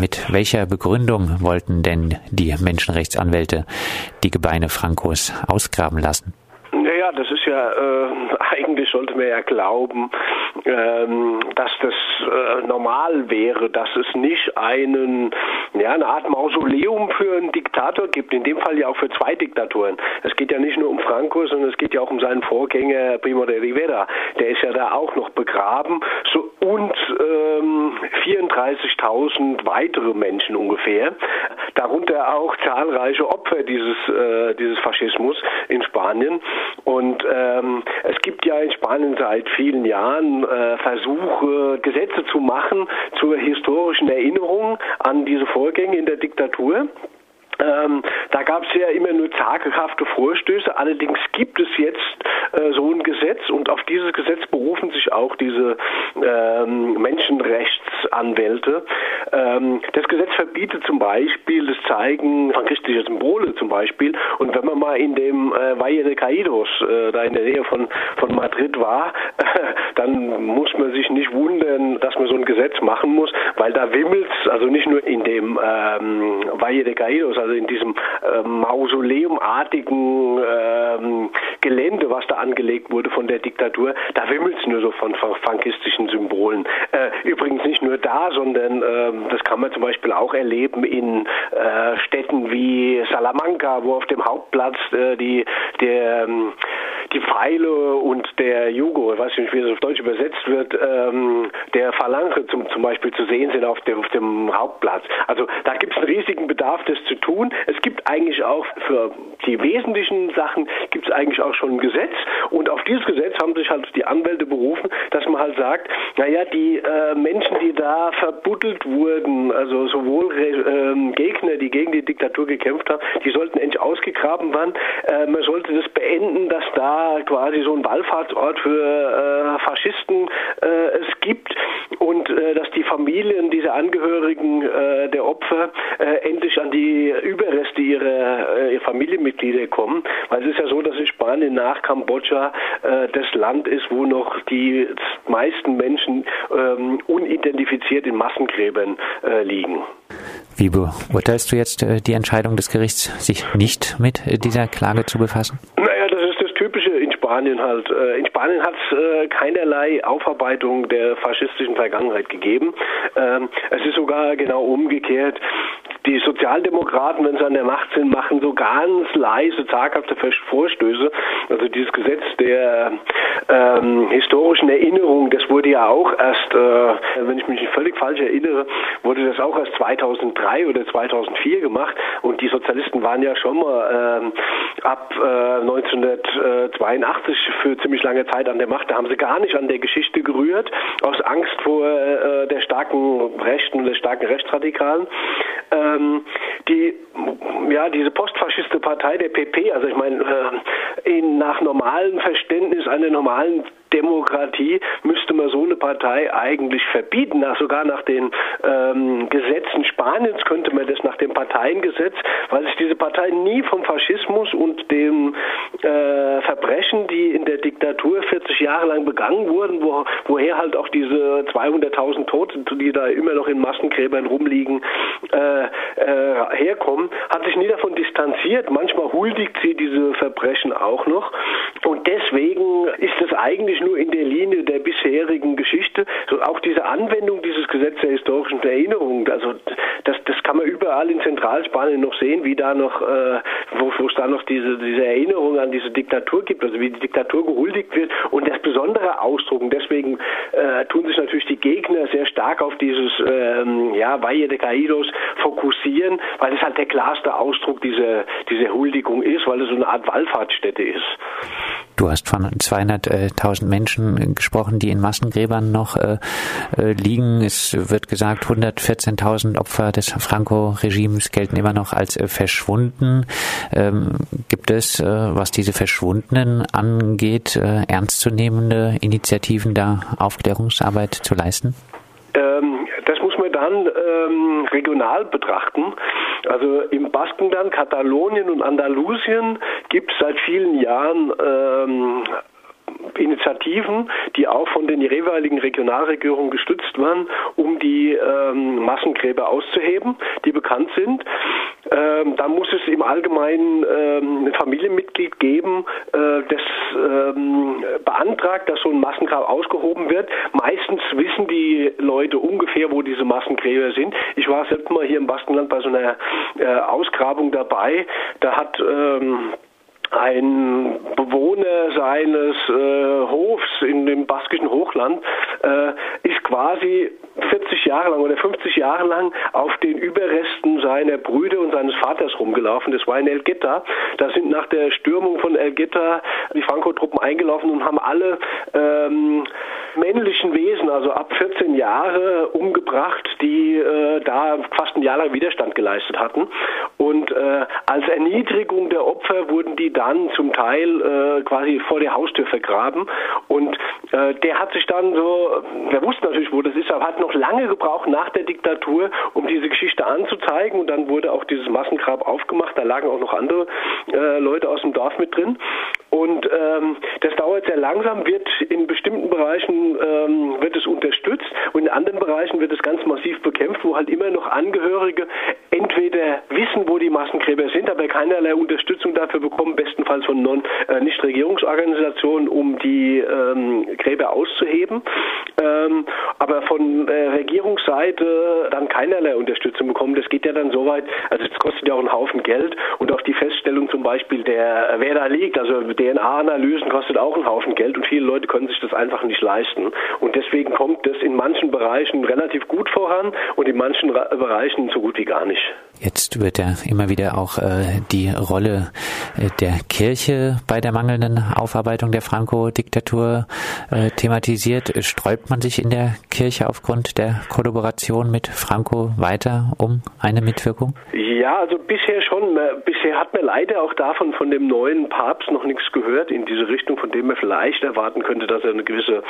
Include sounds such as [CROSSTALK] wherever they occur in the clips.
mit welcher Begründung wollten denn die Menschenrechtsanwälte die Gebeine Frankos ausgraben lassen? Ja, äh, [LAUGHS] eigentlich sollte man ja glauben, ähm, dass das äh, normal wäre, dass es nicht einen, ja, eine Art Mausoleum für einen Diktator gibt, in dem Fall ja auch für zwei Diktatoren. Es geht ja nicht nur um Franco, sondern es geht ja auch um seinen Vorgänger Primo de Rivera. Der ist ja da auch noch begraben so, und ähm, 34.000 weitere Menschen ungefähr, darunter auch zahlreiche Opfer dieses, äh, dieses Faschismus in Spanien. Und ähm, es gibt ja in Spanien seit vielen Jahren äh, Versuche, Gesetze zu machen zur historischen Erinnerung an diese Vorgänge in der Diktatur. Ähm, da gab es ja immer nur zaghafte Vorstöße. Allerdings gibt es jetzt äh, so ein Gesetz und auf dieses Gesetz berufen sich auch diese ähm, Menschenrechtsanwälte. Ähm, das Gesetz verbietet zum Beispiel das Zeigen von christlicher Symbole zum Beispiel. Und wenn man mal in dem äh, Valle de Caídos, äh, da in der Nähe von, von Madrid war, [LAUGHS] dann muss man sich nicht wundern, dass man so ein Gesetz machen muss, weil da wimmelt also nicht nur in dem ähm, Valle de Caídos, also in diesem äh, Mausoleumartigen ähm, Gelände, was da angelegt wurde von der Diktatur, da wimmelt es nur so von, von frankistischen Symbolen. Äh, übrigens nicht nur da, sondern äh, das kann man zum Beispiel auch erleben in äh, Städten wie Salamanca, wo auf dem Hauptplatz äh, die der ähm, die Pfeile und der Jugo, ich weiß nicht, wie das auf Deutsch übersetzt wird, ähm, der Phalange zum, zum Beispiel zu sehen sind auf dem, auf dem Hauptplatz. Also da gibt es einen riesigen Bedarf, das zu tun. Es gibt eigentlich auch für die wesentlichen Sachen gibt es eigentlich auch schon ein Gesetz und auf dieses Gesetz haben sich halt die Anwälte berufen, dass man halt sagt, naja, die äh, Menschen, die da verbuddelt wurden, also sowohl äh, Gegner, die gegen die Diktatur gekämpft haben, die sollten endlich ausgegraben werden. Äh, man sollte das beenden, dass da quasi so ein Wallfahrtsort für äh, Faschisten äh, es gibt und äh, dass die Familien dieser Angehörigen äh, der Opfer äh, endlich an die Überreste ihrer, äh, ihrer Familienmitglieder kommen. Weil es ist ja so, dass in Spanien nach Kambodscha das Land ist, wo noch die meisten Menschen ähm, unidentifiziert in Massengräbern liegen. Wie beurteilst du jetzt die Entscheidung des Gerichts, sich nicht mit dieser Klage zu befassen? [CLEARS THROAT] Naja, das ist das Typische in Spanien halt. Äh, in Spanien hat es keinerlei Aufarbeitung der faschistischen Vergangenheit gegeben. Ähm, es ist sogar genau umgekehrt die Sozialdemokraten, wenn sie an der Macht sind, machen so ganz leise, zaghafte Vorstöße. Also dieses Gesetz der ähm, historischen Erinnerung, das wurde ja auch erst, äh, wenn ich mich nicht völlig falsch erinnere, wurde das auch erst 2003 oder 2004 gemacht. Und die Sozialisten waren ja schon mal ähm, ab äh, 1982 für ziemlich lange Zeit an der Macht. Da haben sie gar nicht an der Geschichte gerührt, aus Angst vor äh, der starken Rechten und der starken Rechtsradikalen. Ähm, die, ja, diese postfaschiste Partei der PP, also ich meine, äh, nach normalem Verständnis einer normalen Demokratie müsste man so eine Partei eigentlich verbieten. Nach, sogar nach den ähm, Gesetzen Spaniens könnte man das nach dem Parteiengesetz, weil sich diese Partei nie vom Faschismus und dem äh, Verbrechen, die in der Diktatur 40 Jahre lang begangen wurden, wo, woher halt auch diese 200.000 Tote, die da immer noch in Massengräbern rumliegen, äh, äh, herkommen, hat sich nie davon distanziert. Manchmal huldigt sie diese Verbrechen auch noch. Und deswegen ist es eigentlich nur in der Linie der bisherigen Geschichte. So auch diese Anwendung dieses Gesetzes der historischen Erinnerung, also das, das kann man überall in Zentralspanien noch sehen, wie da noch, äh, wo, es da noch diese, diese Erinnerung an diese Diktatur gibt, also wie die Diktatur gehuldigt wird und das besondere Ausdruck. Und deswegen äh, tun sich natürlich die Gegner sehr stark auf dieses ähm, ja, Valle de Caídos fokussieren, weil es halt der klarste Ausdruck dieser, dieser Huldigung ist, weil es so eine Art Wallfahrtsstätte ist. Du hast von 200.000 Menschen gesprochen, die in Massengräbern noch äh, äh liegen. Es wird gesagt, 114.000 Opfer des Franco-Regimes gelten immer noch als äh, verschwunden. Ähm, gibt es, äh, was diese Verschwundenen angeht, äh, ernstzunehmende Initiativen, da Aufklärungsarbeit zu leisten? Ähm, das muss man dann ähm, regional betrachten. Also im Baskenland, Katalonien und Andalusien gibt es seit vielen Jahren ähm, Initiativen, die auch von den jeweiligen Regionalregierungen gestützt waren, um die ähm, Massengräber auszuheben, die bekannt sind. Ähm, dann muss es im Allgemeinen ähm, ein Familienmitglied geben, äh, das ähm, beantragt, dass so ein Massengrab ausgehoben wird. Meistens wissen die Leute ungefähr, wo diese Massengräber sind. Ich war selbst mal hier im Baskenland bei so einer äh, Ausgrabung dabei. Da hat ähm, ein Bewohner seines äh, Hofs in dem baskischen Hochland äh, ist quasi 40 Jahre lang oder 50 Jahre lang auf den Überresten seiner Brüder und seines Vaters rumgelaufen. Das war in El Geta. Da sind nach der Stürmung von El Geta die Franco-Truppen eingelaufen und haben alle ähm, männlichen Wesen, also ab 14 Jahre, umgebracht, die äh, da fast ein Jahr lang Widerstand geleistet hatten. Und äh, als Erniedrigung der Opfer wurden die dann zum Teil äh, quasi vor der Haustür vergraben. Und der hat sich dann so, der wusste natürlich, wo das ist, aber hat noch lange gebraucht nach der Diktatur, um diese Geschichte anzuzeigen. Und dann wurde auch dieses Massengrab aufgemacht. Da lagen auch noch andere äh, Leute aus dem Dorf mit drin. Und ähm, das dauert sehr langsam, wird in bestimmten Bereichen ähm, wird es unterstützt und in anderen Bereichen wird es ganz massiv bekämpft, wo halt immer noch Angehörige entweder wissen, wo die Massengräber sind, aber keinerlei Unterstützung dafür bekommen, bestenfalls von non, äh, Nichtregierungsorganisationen, um die ähm, Gräber auszuheben, ähm, aber von äh, Regierungsseite dann keinerlei Unterstützung bekommen. Das geht ja dann so weit, also es kostet ja auch einen Haufen Geld und auch die Feststellung zum Beispiel, der wer da liegt, also DNA-Analysen kostet auch einen Haufen Geld und viele Leute können sich das einfach nicht leisten. Und deswegen kommt das in manchen Bereichen relativ gut voran und in manchen Bereichen so gut wie gar nicht. Jetzt wird ja immer wieder auch äh, die Rolle äh, der Kirche bei der mangelnden Aufarbeitung der Franco-Diktatur äh, thematisiert. Sträubt man sich in der Kirche aufgrund der Kollaboration mit Franco weiter um eine Mitwirkung? Ja, also bisher schon. Bisher hat man leider auch davon von dem neuen Papst noch nichts gehört in diese Richtung, von dem man vielleicht erwarten könnte, dass er eine gewisse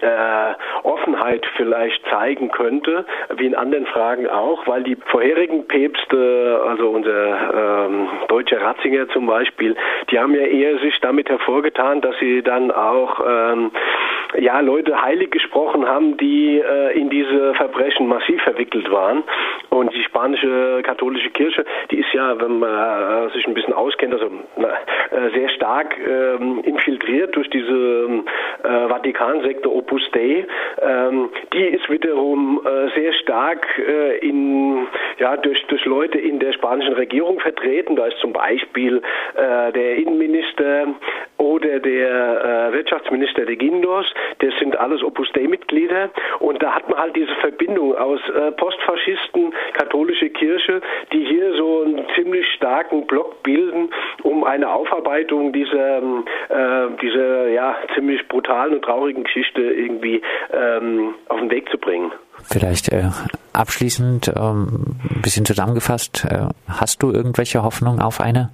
äh, Offenheit vielleicht zeigen könnte, wie in anderen Fragen auch, weil die vorherigen Päpste, also unser ähm, deutscher Ratzinger zum Beispiel, die haben ja eher sich damit hervorgetan, dass sie dann auch ähm, ja Leute heilig gesprochen haben, die äh, in diese Verbrechen massiv verwickelt waren. Und die spanische katholische Kirche, die ist ja, wenn man äh, sich ein bisschen auskennt, also äh, sehr stark ähm, infiltriert durch diese äh, Vatikansekte Opus Dei. Ähm, die ist wiederum äh, sehr stark äh, in, ja, durch, durch Leute in der spanischen Regierung vertreten. Da ist zum Beispiel äh, der Innenminister oder der äh, Wirtschaftsminister de Guindos. Das sind alles Opus Dei-Mitglieder. Und da hat man halt diese Verbindung aus äh, Postfaschisten, katholische Kirche, die hier so einen ziemlich starken Block bilden, um eine Aufarbeitung dieser, äh, dieser ja, ziemlich brutalen und traurigen Geschichte irgendwie ähm, auf den Weg zu bringen. Vielleicht äh, abschließend ähm, ein bisschen zusammengefasst, äh, hast du irgendwelche Hoffnung auf eine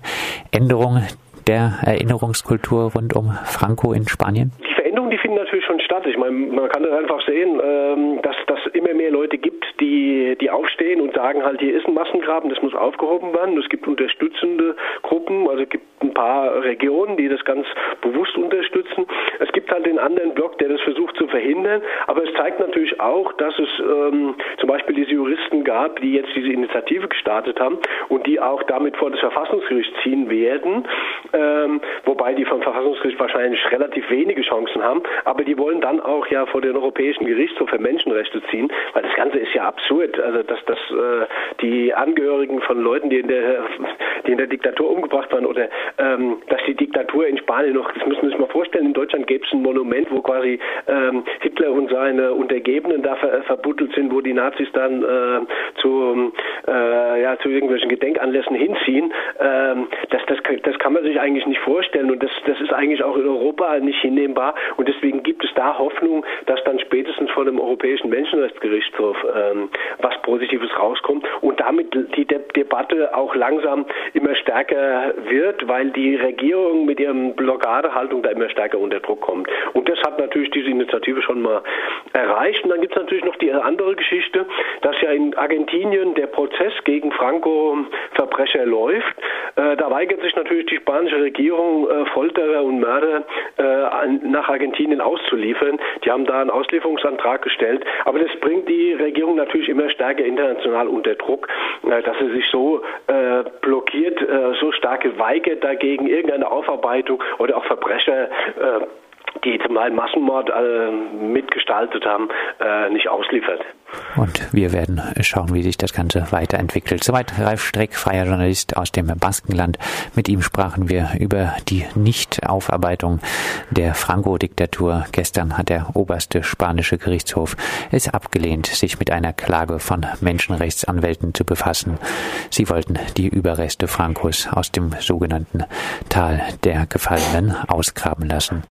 Änderung der Erinnerungskultur rund um Franco in Spanien? Die Veränderungen, die finden natürlich schon statt. Ich meine, man kann das einfach sehen, ähm, dass das immer mehr Leute gibt, die, die aufstehen und sagen halt, hier ist ein Massengraben, das muss aufgehoben werden. Es gibt unterstützende Gruppen, also es gibt ein paar Regionen, die das ganz bewusst unterstützen. Es gibt halt den anderen Block, der das versucht zu verhindern. Aber es zeigt natürlich auch, dass es ähm, zum Beispiel diese Juristen gab, die jetzt diese Initiative gestartet haben und die auch damit vor das Verfassungsgericht ziehen werden. Ähm, wobei die vom Verfassungsgericht wahrscheinlich relativ wenige Chancen haben. Aber die wollen dann auch ja vor den Europäischen Gerichtshof für Menschenrechte ziehen, weil das Ganze ist ja absurd. Also dass, dass äh, die Angehörigen von Leuten, die in der die in der Diktatur umgebracht waren oder ähm, dass die Diktatur in Spanien noch, das müssen wir sich mal vorstellen, in Deutschland gäbe es ein Monument, wo quasi ähm, Hitler und seine Untergebenen da ver verbuddelt sind, wo die Nazis dann äh, zu, äh, ja, zu irgendwelchen Gedenkanlässen hinziehen. Ähm, das, das, das kann man sich eigentlich nicht vorstellen und das, das ist eigentlich auch in Europa nicht hinnehmbar und deswegen gibt es da Hoffnung, dass dann spätestens vor dem Europäischen Menschenrechtsgerichtshof ähm, was Positives rauskommt und damit die De Debatte auch langsam immer stärker wird, weil die Regierung mit ihrem Blockadehaltung da immer stärker unter Druck kommt. Hat natürlich diese Initiative schon mal erreicht. Und dann gibt es natürlich noch die andere Geschichte, dass ja in Argentinien der Prozess gegen Franco-Verbrecher läuft. Äh, da weigert sich natürlich die spanische Regierung, äh, Folterer und Mörder äh, nach Argentinien auszuliefern. Die haben da einen Auslieferungsantrag gestellt, aber das bringt die Regierung natürlich immer stärker international unter Druck, äh, dass sie sich so äh, blockiert, so stark geweigert dagegen irgendeine Aufarbeitung oder auch Verbrecher die zum Teil Massenmord äh, mitgestaltet haben, äh, nicht ausliefert. Und wir werden schauen, wie sich das Ganze weiterentwickelt. Soweit Ralf Streck, freier Journalist aus dem Baskenland. Mit ihm sprachen wir über die Nichtaufarbeitung der Franco-Diktatur. Gestern hat der oberste spanische Gerichtshof es abgelehnt, sich mit einer Klage von Menschenrechtsanwälten zu befassen. Sie wollten die Überreste Francos aus dem sogenannten Tal der Gefallenen ausgraben lassen.